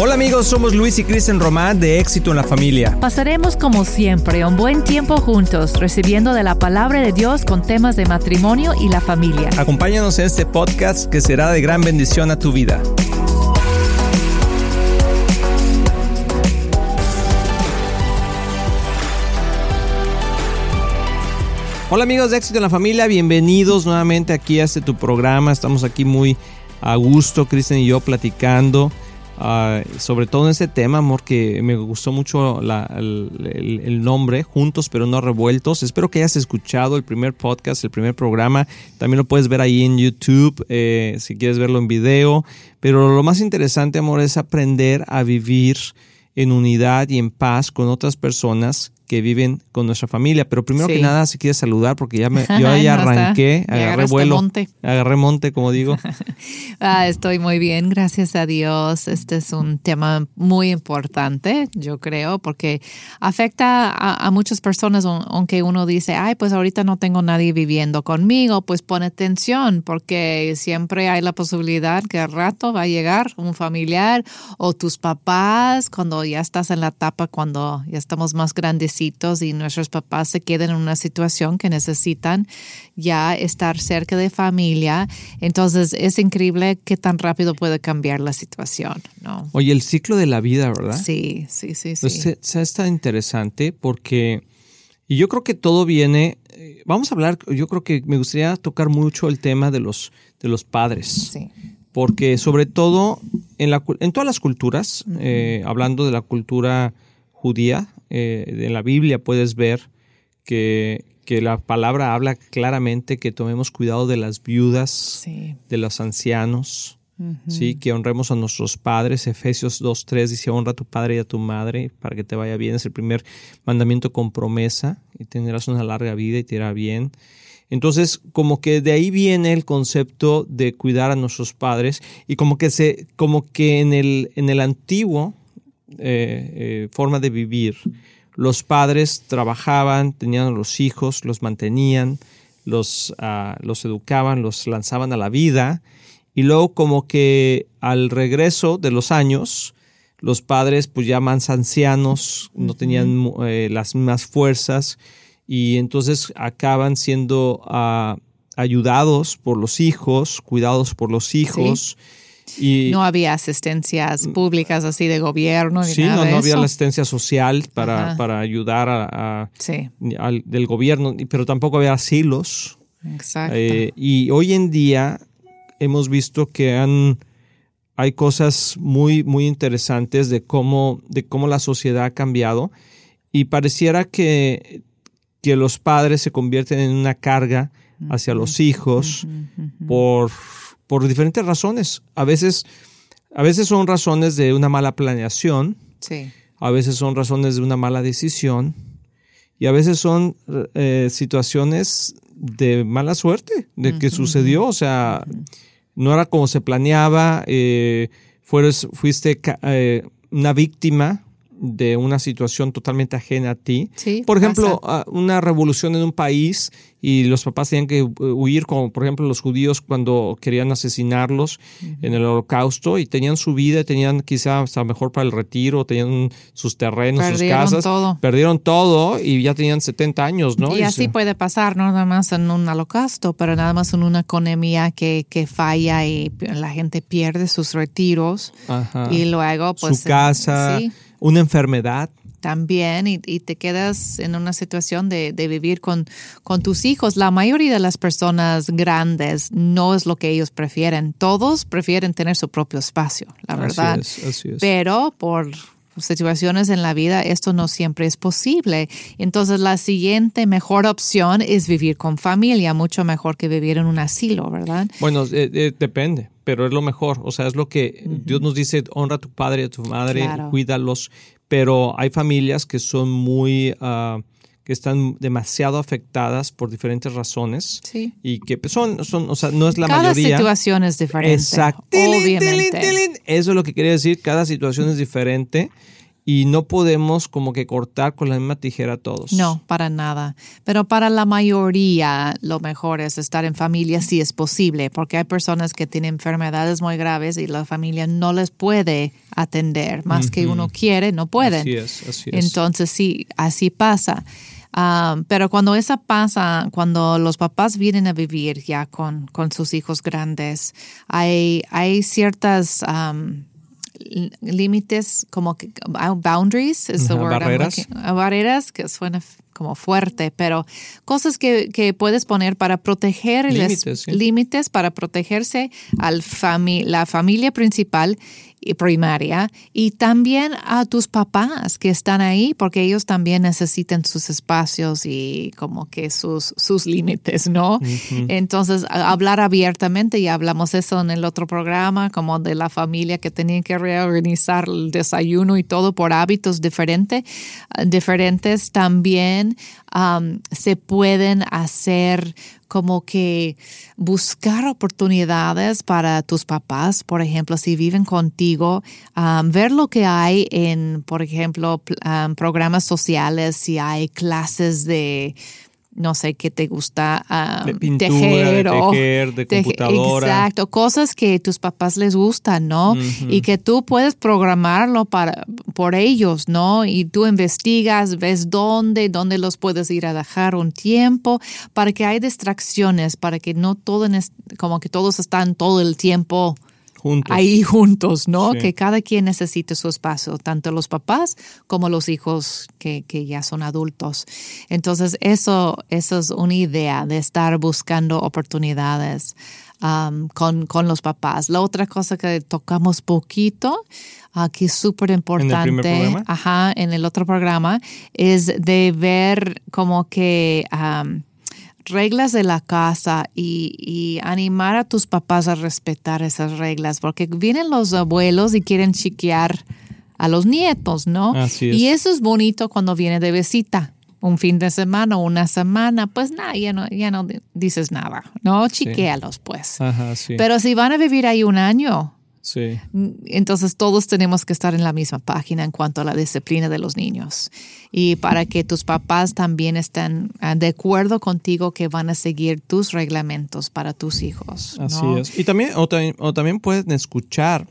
Hola amigos, somos Luis y Kristen Román de Éxito en la Familia. Pasaremos como siempre un buen tiempo juntos, recibiendo de la palabra de Dios con temas de matrimonio y la familia. Acompáñanos en este podcast que será de gran bendición a tu vida. Hola amigos de Éxito en la Familia, bienvenidos nuevamente aquí a este tu programa. Estamos aquí muy a gusto, Kristen y yo platicando. Ah, sobre todo en este tema, amor, que me gustó mucho el, nombre, Juntos pero no revueltos. Espero que hayas escuchado el primer podcast, el primer programa. También lo puedes ver ahí en YouTube, eh, si quieres verlo en video. Pero lo más interesante, amor, es aprender a vivir en unidad y en paz con otras personas que viven con nuestra familia. Pero primero que nada, si quieres saludar, porque ya me, yo ahí arranqué, agarré vuelo, monte. agarré monte, como digo. ah, estoy muy bien, gracias a Dios. Este es un tema muy importante, yo creo, porque afecta a, muchas personas, aunque uno dice, ay, pues ahorita no tengo nadie viviendo conmigo, pues pone atención, porque siempre hay la posibilidad que al rato va a llegar un familiar o tus papás, cuando ya estás en la etapa, cuando ya estamos más grandes y nuestros papás se quedan en una situación que necesitan ya estar cerca de familia. Entonces es increíble qué tan rápido puede cambiar la situación. ¿no? Oye, el ciclo de la vida, ¿verdad? Sí, sí, sí. sí. Pues, está interesante porque, y yo creo que todo viene, eh, vamos a hablar, yo creo que me gustaría tocar mucho el tema de los, de los padres. Sí porque sobre todo en, la, en todas las culturas, eh, hablando de la cultura judía, eh, en la Biblia puedes ver que, la palabra habla claramente que tomemos cuidado de las viudas, de los ancianos, ¿sí? que honremos a nuestros padres. Efesios 2.3 dice, honra a tu padre y a tu madre para que te vaya bien. Es el primer mandamiento con promesa y tendrás una larga vida y te irá bien. Entonces, como que de ahí viene el concepto de cuidar a nuestros padres y como que se, como que en el, en el antiguo, eh, eh, forma de vivir. Los padres trabajaban, tenían los hijos, los mantenían, los, ah, los educaban, los lanzaban a la vida. Y luego como que al regreso de los años, los padres pues ya más ancianos, no tenían eh, las mismas fuerzas. Y entonces acaban siendo ah, ayudados por los hijos, cuidados por los hijos no había asistencias públicas así de gobierno. sí, no, no había la asistencia social para, para ayudar a, al, del gobierno, pero tampoco había asilos. Exacto. Eh, y hoy en día hemos visto que han, hay cosas muy, muy interesantes de cómo, de cómo la sociedad ha cambiado y pareciera que, que los padres se convierten en una carga hacia los hijos por por diferentes razones. A veces, a veces son razones de una mala planeación, sí. a veces son razones de una mala decisión y a veces son eh, situaciones de mala suerte, de que sucedió, o sea, no era como se planeaba, eh, fuiste eh, una víctima de una situación totalmente ajena a ti. por ejemplo, una revolución en un país y los papás tenían que huir, como por ejemplo los judíos cuando querían asesinarlos en el holocausto y tenían su vida, tenían quizás hasta mejor para el retiro, tenían sus terrenos, sus casas. Todo. Perdieron todo y ya tenían 70 años, ¿no? Y, así puede pasar, no nada más en un holocausto, pero nada más en una economía que, que falla y la gente pierde sus retiros y luego pues... Su casa. ¿sí? Una enfermedad. También, y, te quedas en una situación de, vivir con, con tus hijos. La mayoría de las personas grandes no es lo que ellos prefieren. Todos prefieren tener su propio espacio, la verdad. Pero por situaciones en la vida esto no siempre es posible. Entonces la siguiente mejor opción es vivir con familia, mucho mejor que vivir en un asilo, ¿verdad? Bueno, eh, eh, depende pero es lo mejor. O sea, es lo que Dios nos dice, honra a tu padre y a tu madre, cuídalos. Pero hay familias que son muy, uh, que están demasiado afectadas por diferentes razones. Sí. Y que son, son, o sea, no es la cada mayoría. Cada situación es diferente. Exacto. Obviamente. Eso es lo que quería decir, cada situación es diferente. y no podemos como que cortar con la misma tijera a todos. No, para nada. Pero para la mayoría lo mejor es estar en familia si es posible, porque hay personas que tienen enfermedades muy graves y la familia no les puede atender, más que uno quiere, no pueden. Así es, así es. Entonces sí, así pasa. Ah, pero cuando esa pasa, cuando los papás vienen a vivir ya con, con sus hijos grandes, hay, hay ciertas límites como que boundaries is the word barreras. barreras que suena como fuerte, pero cosas que, que puedes poner para proteger límites, límites para protegerse al fami la familia principal primaria y también a tus papás que están ahí porque ellos también necesitan sus espacios y como que sus, sus límites, ¿no? Entonces, hablar abiertamente, y hablamos eso en el otro programa, como de la familia que tenía que reorganizar el desayuno y todo por hábitos diferentes, diferentes también se pueden hacer como que buscar oportunidades para tus papás, por ejemplo, si viven contigo, ver lo que hay en, por ejemplo, programas sociales, si hay clases de no sé qué te gusta de pintura, tejer, de, tejer, de computadora. Exacto, cosas que tus papás les gustan, ¿no? Y que tú puedes programarlo para por ellos, ¿no? Y tú investigas, ves dónde, dónde los puedes ir a dejar un tiempo para que hay distracciones, para que no todo en como que todos están todo el tiempo ahí juntos, ¿no? Que cada quien necesite su espacio, tanto los papás como los hijos que, ya son adultos. Entonces, eso, eso es una idea de estar buscando oportunidades um, con, con, los papás. La otra cosa que tocamos poquito, aquí es súper importante, ajá, en el otro programa, es de ver como que... Um, reglas de la casa y, animar a tus papás a respetar esas reglas, porque vienen los abuelos y quieren chiquear a los nietos, ¿no? Y eso es bonito cuando viene de visita. Un fin de semana una semana, pues nada, ya no, ya no dices nada, ¿no? Chiquéalos, pues. Pero si van a vivir ahí un año, Sí. Entonces todos tenemos que estar en la misma página en cuanto a la disciplina de los niños. Y para que tus papás también estén ah, de acuerdo contigo que van a seguir tus reglamentos para tus hijos. Así es. Y también o, también, pueden escuchar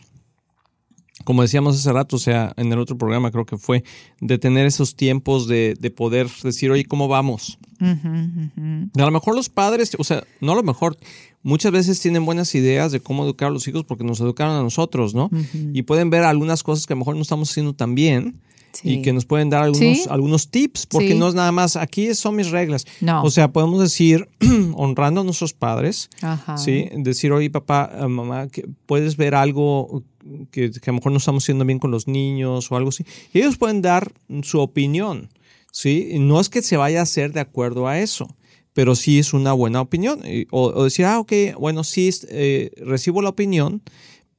como decíamos hace rato, o sea, en el otro programa creo que fue, de tener esos tiempos de, poder decir, oye, ¿cómo vamos? A lo mejor los padres, o sea, no a lo mejor, muchas veces tienen buenas ideas de cómo educar a los hijos porque nos educaron a nosotros, ¿no? Y pueden ver algunas cosas que a lo mejor no estamos haciendo tan bien. Y que nos pueden dar algunos, algunos tips, porque no es nada más, aquí son mis reglas. No. O sea, podemos decir, honrando a nuestros padres, ¿sí? decir, oye, papá, eh, mamá, puedes ver algo que, que, a lo mejor no estamos haciendo bien con los niños o algo así. Y ellos pueden dar su opinión, ¿sí? No es que se vaya a hacer de acuerdo a eso pero sí es una buena opinión. O, decir, ah, ok, bueno, sí, eh, recibo la opinión,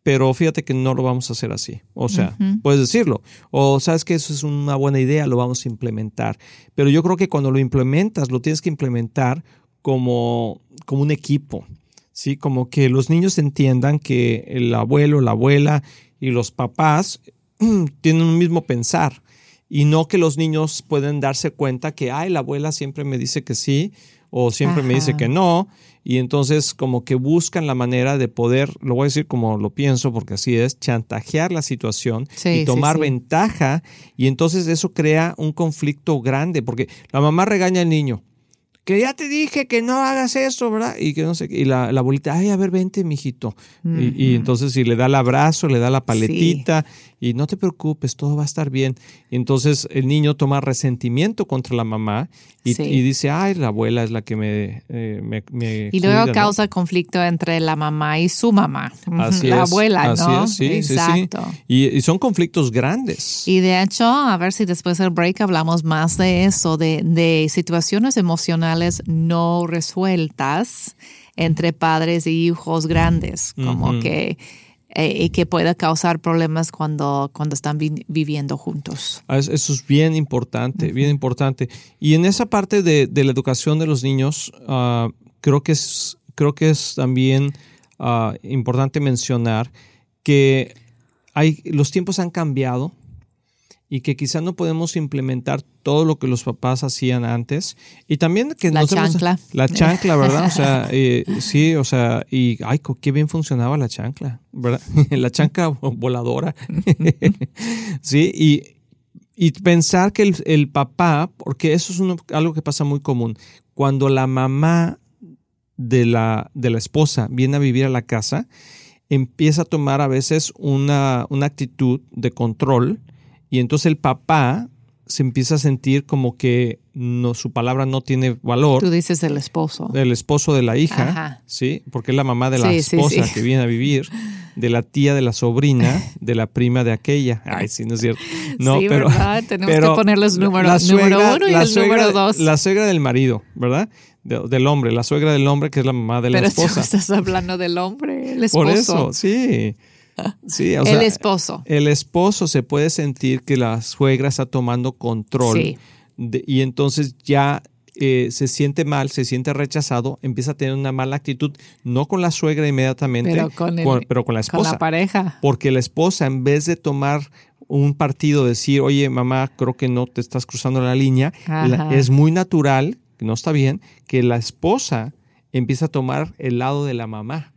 pero fíjate que no lo vamos a hacer así. O sea, puedes decirlo. O sabes que eso es una buena idea, lo vamos a implementar. Pero yo creo que cuando lo implementas, lo tienes que implementar como, como un equipo. ¿sí? Como que los niños entiendan que el abuelo, la abuela y los papás tienen un mismo pensar. Y no que los niños pueden darse cuenta que, ay, la abuela siempre me dice que sí o siempre me dice que no, y entonces como que buscan la manera de poder, lo voy a decir como lo pienso, porque así es, chantajear la situación y tomar ventaja, y entonces eso crea un conflicto grande, porque la mamá regaña al niño, que ya te dije que no hagas eso, ¿verdad? Y que no sé, y la, la abuelita, ay, a ver, vente, mijito. y, y, entonces si le da el abrazo, le da la paletita, y no te preocupes, todo va a estar bien. Y entonces el niño toma resentimiento contra la mamá y, dice, ay, la abuela es la que me... Eh, y luego causa conflicto entre la mamá y su mamá, así la abuela, ¿no? sí, Exacto. Sí, y, son conflictos grandes. Y de hecho, a ver si después del break hablamos más de eso, de, de situaciones emocionales no resueltas entre padres y hijos grandes, como que eh, y que pueda causar problemas cuando, cuando están viviendo juntos. Ah, eso es bien importante, bien importante. Y en esa parte de, la educación de los niños, ah, creo, que es, creo que es también ah, importante mencionar que hay, los tiempos han cambiado y que quizá no podemos implementar todo lo que los papás hacían antes. Y también que La hemos- chancla. la chancla, ¿verdad? O sea, eh, sí, o sea, y ay, qué bien funcionaba la chancla, ¿verdad? la chancla voladora. sí, y, y pensar que el, el papá, porque eso es uno- algo que pasa muy común, cuando la mamá de la, de la esposa viene a vivir a la casa, empieza a tomar a veces una, una actitud de control y entonces el papá se empieza a sentir como que no, su palabra no tiene valor Tú dices el esposo. del esposo de la hija, Ajá. ¿sí? Porque es la mamá de la Sí, esposa sí. que viene a vivir, de la tía de la sobrina, de la prima de aquella. Ay, sí, no es cierto. No, sí, pero, ¿verdad? Tenemos pero que ponerles número, la número uno y la el suegra- número dos. La suegra del marido, ¿verdad? De- del hombre, la suegra del hombre que es la mamá de la Pero esposa. estás hablando del hombre, el esposo. Por eso, sí. Sí, o el sea, esposo. el esposo se puede sentir que la suegra está tomando control Sí. de- y entonces ya eh, se siente mal, se siente rechazado, empieza a tener una mala actitud, no con la suegra inmediatamente, Pero con, el- pero con la con esposa. la pareja. porque la esposa, en vez de tomar un partido, decir, oye, mamá, creo que no te estás cruzando la línea, la- es muy natural, que no está bien, que la esposa empieza a tomar el lado de la mamá.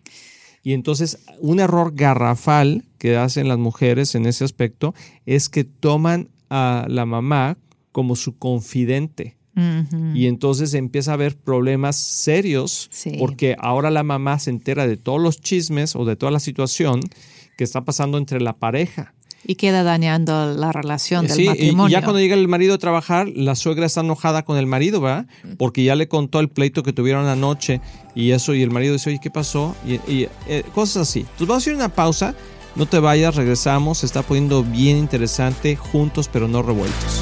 Y entonces un error garrafal que hacen las mujeres en ese aspecto es que toman a la mamá como su confidente. Y entonces empieza a haber problemas serios Sí. porque ahora la mamá se entera de todos los chismes o de toda la situación que está pasando entre la pareja. Y queda dañando la relación del Sí, y- matrimonio. y ya cuando llega el marido a trabajar, la suegra está enojada con el marido, ¿verdad? Porque ya le contó el pleito que tuvieron anoche y eso, y el marido dice, oye, ¿qué pasó? Y, y, eh, cosas así. Entonces vamos a hacer una pausa, no te vayas, regresamos, se está poniendo bien interesante, juntos pero no revueltos.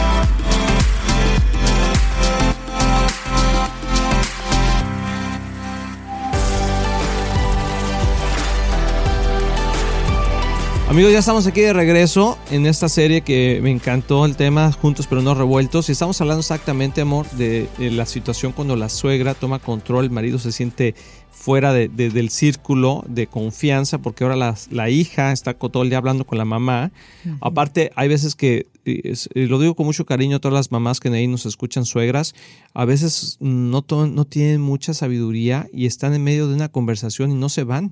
Amigos, ya estamos aquí de regreso en esta serie que me encantó el tema, juntos pero no revueltos. Y estamos hablando exactamente, amor, de, de la situación cuando la suegra toma control, el marido se siente fuera de- de- del círculo de confianza porque ahora la, la hija está todo el día hablando con la mamá. Aparte, hay veces que, y lo digo con mucho cariño a todas las mamás que ahí nos escuchan suegras, a veces no, no tienen mucha sabiduría y están en medio de una conversación y no se van.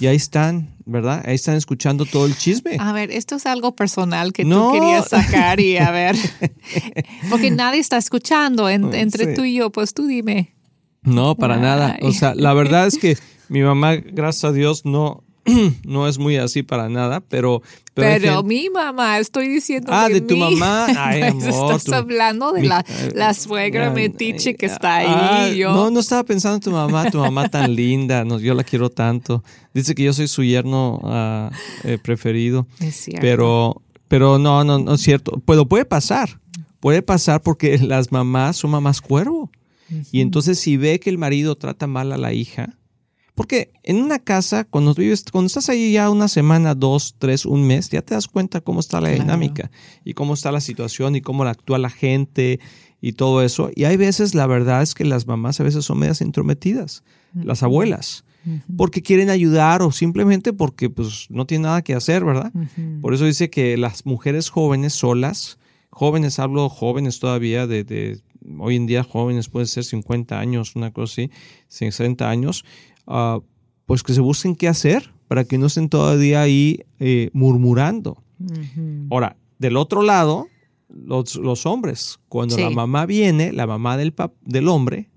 Y ahí están, ¿verdad? Ahí están escuchando todo el chisme. A ver, esto es algo personal que No. tú querías sacar y a ver, porque nadie está escuchando en- entre Sí. tú y yo, pues tú dime. No, para nada. O sea, la verdad es que mi mamá, gracias a Dios, no, no es muy así para nada, pero... Pero, hay Pero gente- mi mamá, estoy diciendo Ah, de, de tu mí. mamá. Ay, amor, Estás tu- hablando de mi- la, eh, la suegra metiche que está ahí. ah, yo. No, no estaba pensando en tu mamá, tu mamá tan linda, no, yo la quiero tanto. Dice que yo soy su yerno ah, eh, preferido. Es cierto. Pero, pero no, no, no es cierto. Pero puede pasar. Puede pasar porque las mamás son mamás cuervo. Y entonces si ve que el marido trata mal a la hija, porque en una casa, cuando vives, cuando estás ahí ya una semana, dos, tres, un mes, ya te das cuenta cómo está la Claro. dinámica y cómo está la situación y cómo actúa la gente y todo eso. Y hay veces, la verdad es que las mamás a veces son medias intrometidas, las abuelas, porque quieren ayudar o simplemente porque pues no tienen nada que hacer, ¿verdad? Por eso dice que las mujeres jóvenes solas, jóvenes, hablo jóvenes todavía, de, de hoy en día jóvenes puede ser 50 años, una cosa así, 60 años, ah, pues que se busquen qué hacer para que no estén todavía ahí eh, murmurando. Ahora, del otro lado, los, los hombres, cuando Sí. la mamá viene, la mamá del, pap- del hombre,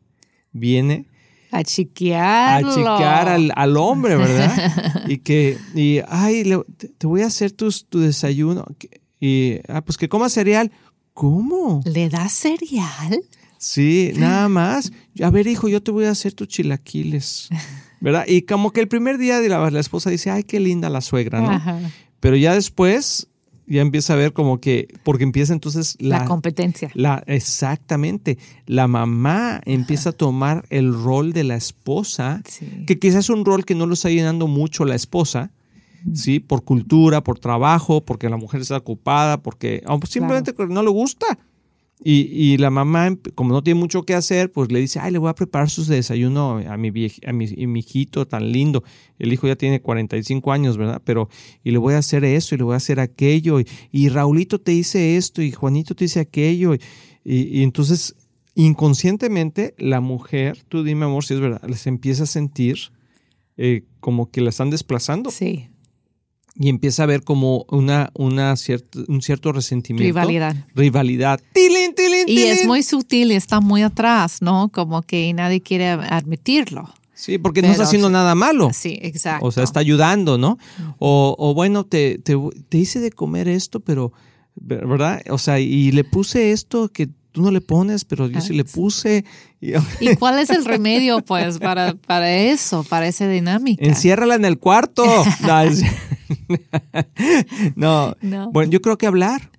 viene a chiquearlo. a chiquear al, al hombre, ¿verdad? y que, y, ay, le- te, te voy a hacer tus, tu desayuno. Y, ah, pues que coma cereal. ¿Cómo? ¿Le da cereal? Sí, nada más. A ver, hijo, yo te voy a hacer tus chilaquiles. ¿Verdad? Y como que el primer día de la, la esposa dice, ay, qué linda la suegra, ¿no? Ajá. Pero ya después, ya empieza a ver como que, porque empieza entonces La, la, competencia. la- exactamente, la mamá empieza a tomar el rol de la esposa, Sí. que quizás es un rol que no lo está llenando mucho la esposa, ¿sí? Por cultura, por trabajo, porque la mujer está ocupada, porque simplemente porque no le gusta. Y, y la mamá, emp- como no tiene mucho que hacer, pues le dice, ay, le voy a preparar su desayuno a mi, a mi, hijito tan lindo. El hijo ya tiene 45 años, ¿verdad? Pero, y le voy a hacer eso, y le voy a hacer aquello, y, Raulito te dice esto, y Juanito te dice aquello. Y, y- y entonces, inconscientemente, la mujer, tú dime, amor, si es verdad, les empieza a sentir eh, como que la están desplazando Sí. Y empieza a ver como una, una cierta, un cierto resentimiento. Rivalidad. Rivalidad. ¡Tilín, tilín, Y es muy sutil y está muy atrás, ¿no? Como que nadie quiere admitirlo. Sí, porque no está haciendo nada malo. Sí, exacto. O sea, está ayudando, ¿no? O, o bueno, te, te, te hice de comer esto, pero, ¿verdad? O sea, y le puse esto que tú no le pones, pero yo sí le puse. Y- ¿Y cuál es el remedio, pues, para, para eso, para esa dinámica? Enciérrala en el cuarto. No, no. No. Bueno, yo creo que hablar.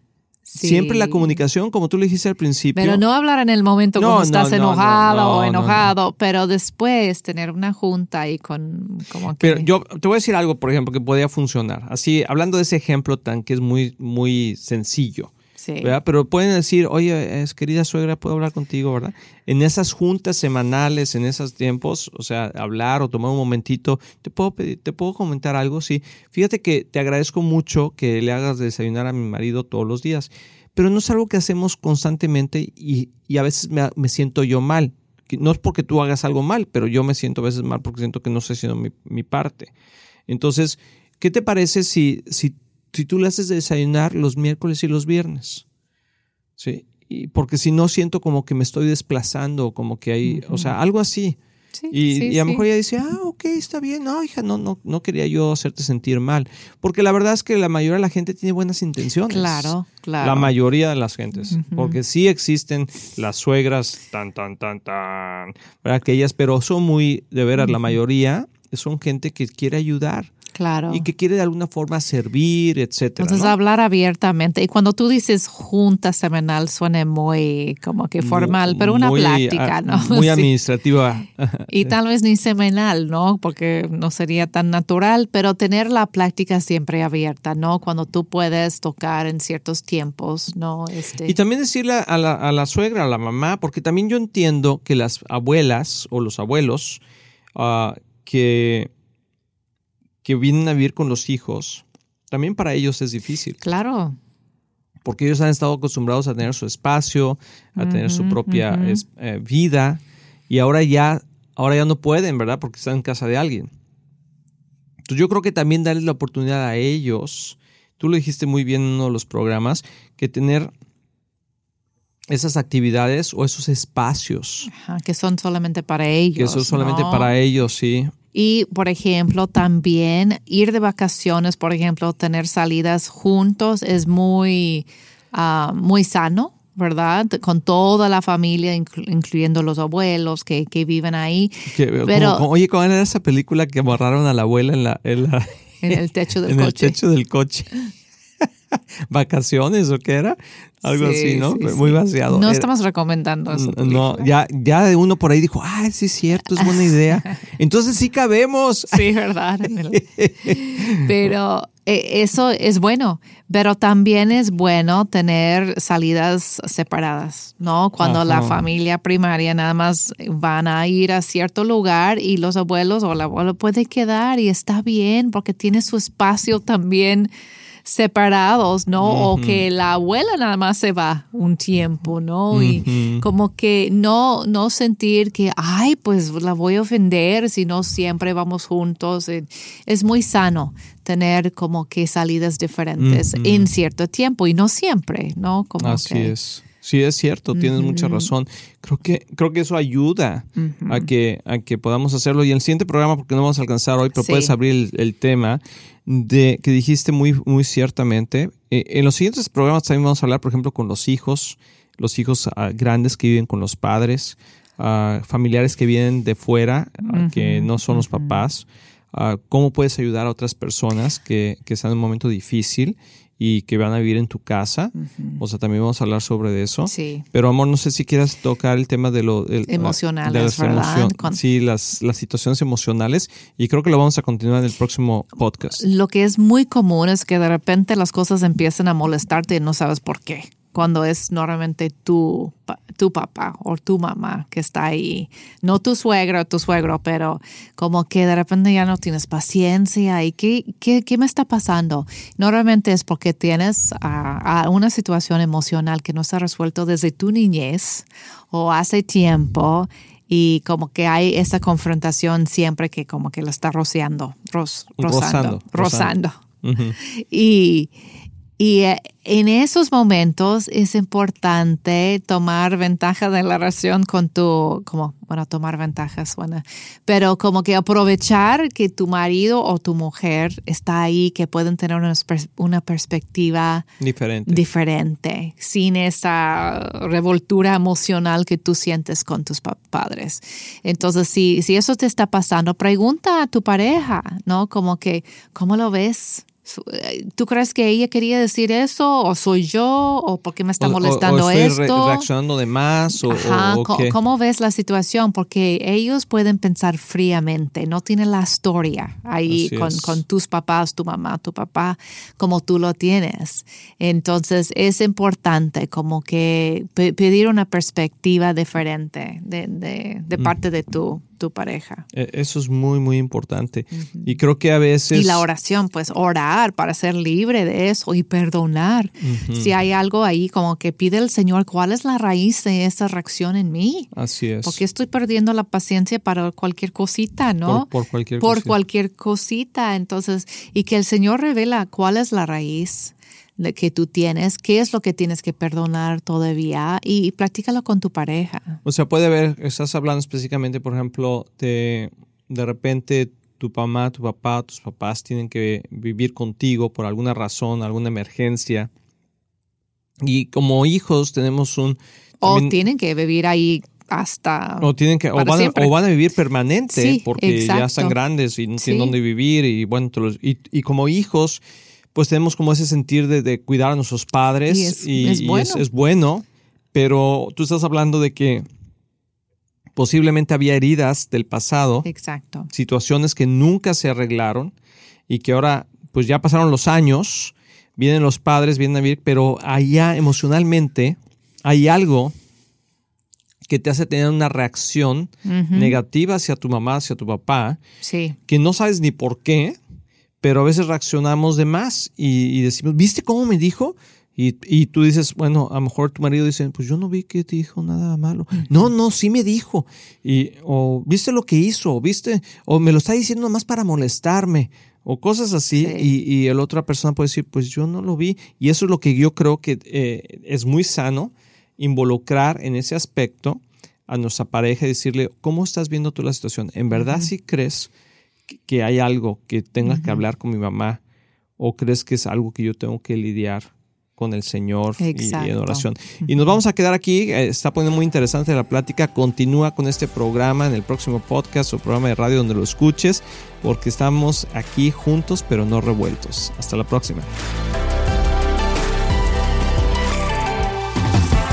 Sí. Siempre la comunicación, como tú le dijiste al principio. Pero no hablar en el momento No, cuando estás no, enojado no, no, o no, enojado, pero después tener una junta y con como que Pero yo te voy a decir algo, por ejemplo, que podría funcionar. Así, hablando de ese ejemplo tan que es muy, muy sencillo. Pero pueden decir, oye, es, querida suegra, puedo hablar contigo, ¿verdad? En esas juntas semanales, en esos tiempos, o sea, hablar o tomar un momentito, ¿te puedo, pedir- te puedo comentar algo? Sí. Fíjate que te agradezco mucho que le hagas desayunar a mi marido todos los días, pero no es algo que hacemos constantemente y, y a veces me, me siento yo mal. No es porque tú hagas algo mal, pero yo me siento a veces mal porque siento que no estoy haciendo mi, mi parte. Entonces, ¿qué te parece si, si, si tú le haces desayunar los miércoles y los viernes? Sí, y porque si no siento como que me estoy desplazando, como que hay, o sea, algo así. Sí, Y, sí, y a lo sí. mejor ella dice, ah, ok, está bien, no, hija, no, no, no quería yo hacerte sentir mal. Porque la verdad es que la mayoría de la gente tiene buenas intenciones. Claro, claro. La mayoría de las gentes. Porque sí existen las suegras tan, tan, tan, tan, ¿verdad? Que ellas, pero son muy, de veras, la mayoría son gente que quiere ayudar Claro. y que quiere de alguna forma servir, etcétera. Entonces ¿no? hablar abiertamente. Y cuando tú dices junta semanal suena muy como que formal, pero una Muy, plática, ¿no? Muy Sí. administrativa. Y tal vez ni semanal, ¿no? Porque no sería tan natural, pero tener la plática siempre abierta, ¿no? Cuando tú puedes tocar en ciertos tiempos, ¿no? Este, Y también decirle a la, a la suegra, a la mamá, porque también yo entiendo que las abuelas o los abuelos ah, que, que vienen a vivir con los hijos, también para ellos es difícil, claro, porque ellos han estado acostumbrados a tener su espacio, a tener su propia es- eh, vida, y ahora ya, ahora ya no pueden, ¿verdad? Porque están en casa de alguien. Entonces yo creo que también darles la oportunidad a ellos, tú lo dijiste muy bien en uno de los programas, que tener esas actividades o esos espacios, ajá, que son solamente para ellos. que es solamente ¿no? para ellos, sí. Y, por ejemplo, también ir de vacaciones, por ejemplo, tener salidas juntos es muy, ah, muy sano, ¿verdad? Con toda la familia, inclu- incluyendo los abuelos que, que viven ahí, Que, Pero- como- como- oye, ¿cómo era esa película que borraron a la abuela en la, en la- en el techo del en el techo del coche? ¿Vacaciones o qué era? Algo Sí, así, ¿no? sí, Muy sí. vaciado. No Era- estamos recomendando eso. No, ya, ya de uno por ahí dijo, ah, sí es cierto, es buena idea. Entonces sí cabemos. Sí, ¿verdad? En el- Pero eh, eso es bueno, pero también es bueno tener salidas separadas, ¿no? Cuando la familia primaria nada más van a ir a cierto lugar y los abuelos o la abuela puede quedar y está bien porque tiene su espacio también separados, ¿no? O que la abuela nada más se va un tiempo, ¿no? Y como que no, no sentir que, ay, pues la voy a ofender si no siempre vamos juntos. Eh, Es muy sano tener como que salidas diferentes en cierto tiempo y no siempre, ¿no? Como Así que- es. Sí, es cierto, tienes mucha razón. Creo que, creo que eso ayuda a, que, a que podamos hacerlo. Y en el siguiente programa, porque no vamos a alcanzar hoy, pero puedes abrir el, tema de que dijiste muy, muy ciertamente. Eh, en los siguientes programas también vamos a hablar, por ejemplo, con los hijos, los hijos ah, grandes que viven con los padres, uh, familiares que vienen de fuera, ah, que no son los papás. cómo puedes ayudar a otras personas que, que están en un momento difícil y que van a vivir en tu casa. O sea, también vamos a hablar sobre eso. Sí. Pero amor, no sé si quieras tocar el tema de lo emocionales, de las ¿verdad? Sí, las, las situaciones emocionales y creo que lo vamos a continuar en el próximo podcast. Lo que es muy común es que de repente las cosas empiezan a molestarte y no sabes por qué cuando es normalmente tu, tu papá o tu mamá que está ahí. No tu suegro tu suegro, pero como que de repente ya no tienes paciencia y ¿qué, qué, qué me está pasando? Normalmente es porque tienes a, una situación emocional que no se ha resuelto desde tu niñez o hace tiempo y como que hay esa confrontación siempre que como que lo está rociando, rozando, rozando. Y y eh, en esos momentos es importante tomar ventaja de la relación con tu, como, bueno, tomar ventaja suena, pero como que aprovechar que tu marido o tu mujer está ahí, que pueden tener una, una perspectiva diferente. diferente, sin esa revoltura emocional que tú sientes con tus padres. Entonces, si, si eso te está pasando, pregunta a tu pareja, ¿no? Como que, ¿cómo lo ves? Eh, ¿Tú crees que ella quería decir eso? ¿O soy yo? ¿O por qué me está molestando o, estoy esto? reaccionando de más? O, ¿Cómo ves la situación? Porque ellos pueden pensar fríamente, no tienen la historia ahí con, con, tus papás, tu mamá, tu papá, como tú lo tienes. Entonces es importante como que pedir una perspectiva diferente de, de, de mm. parte de tu tu pareja. E, eso es muy, muy importante. Y creo que a veces... Y la oración, pues orar para ser libre de eso y perdonar. Si hay algo ahí como que pide el Señor, ¿cuál es la raíz de esa reacción en mí? Así es. Porque estoy perdiendo la paciencia para cualquier cosita, ¿no? Por, cualquier Por cualquier cosita. Entonces, y que el Señor revela cuál es la raíz que tú tienes, qué es lo que tienes que perdonar todavía y, y practícalo con tu pareja. O sea, puede haber, estás hablando específicamente, por ejemplo, de de repente tu mamá, tu papá, tus papás tienen que vivir contigo por alguna razón, alguna emergencia. Y como hijos tenemos un... O tienen que vivir ahí hasta o tienen que o van, a vivir permanente porque ya están grandes y no tienen dónde vivir y bueno y, y, como hijos pues tenemos como ese sentir de, cuidar a nuestros padres y es, bueno. pero tú estás hablando de que posiblemente había heridas del pasado, Exacto. situaciones que nunca se arreglaron y que ahora pues ya pasaron los años, vienen los padres, vienen a vivir, pero allá emocionalmente hay algo que te hace tener una reacción negativa hacia tu mamá, hacia tu papá, sí. que no sabes ni por qué, pero a veces reaccionamos de más y, decimos, ¿viste cómo me dijo? Y, y, tú dices, bueno, a lo mejor tu marido dice, pues yo no vi que te dijo nada malo. No, no, sí me dijo. Y, o viste lo que hizo, viste, o me lo está diciendo nomás para molestarme, o cosas así. Y, y la otra persona puede decir, pues yo no lo vi. Y eso es lo que yo creo que eh, es muy sano, involucrar en ese aspecto a nuestra pareja y decirle, ¿cómo estás viendo tú la situación? ¿En verdad si crees? Que hay algo que tengas que hablar con mi mamá o crees que es algo que yo tengo que lidiar con el Señor y, en oración. Y nos vamos a quedar aquí, eh, está poniendo muy interesante la plática, continúa con este programa en el próximo podcast o programa de radio donde lo escuches, porque estamos aquí juntos pero no revueltos. Hasta la próxima.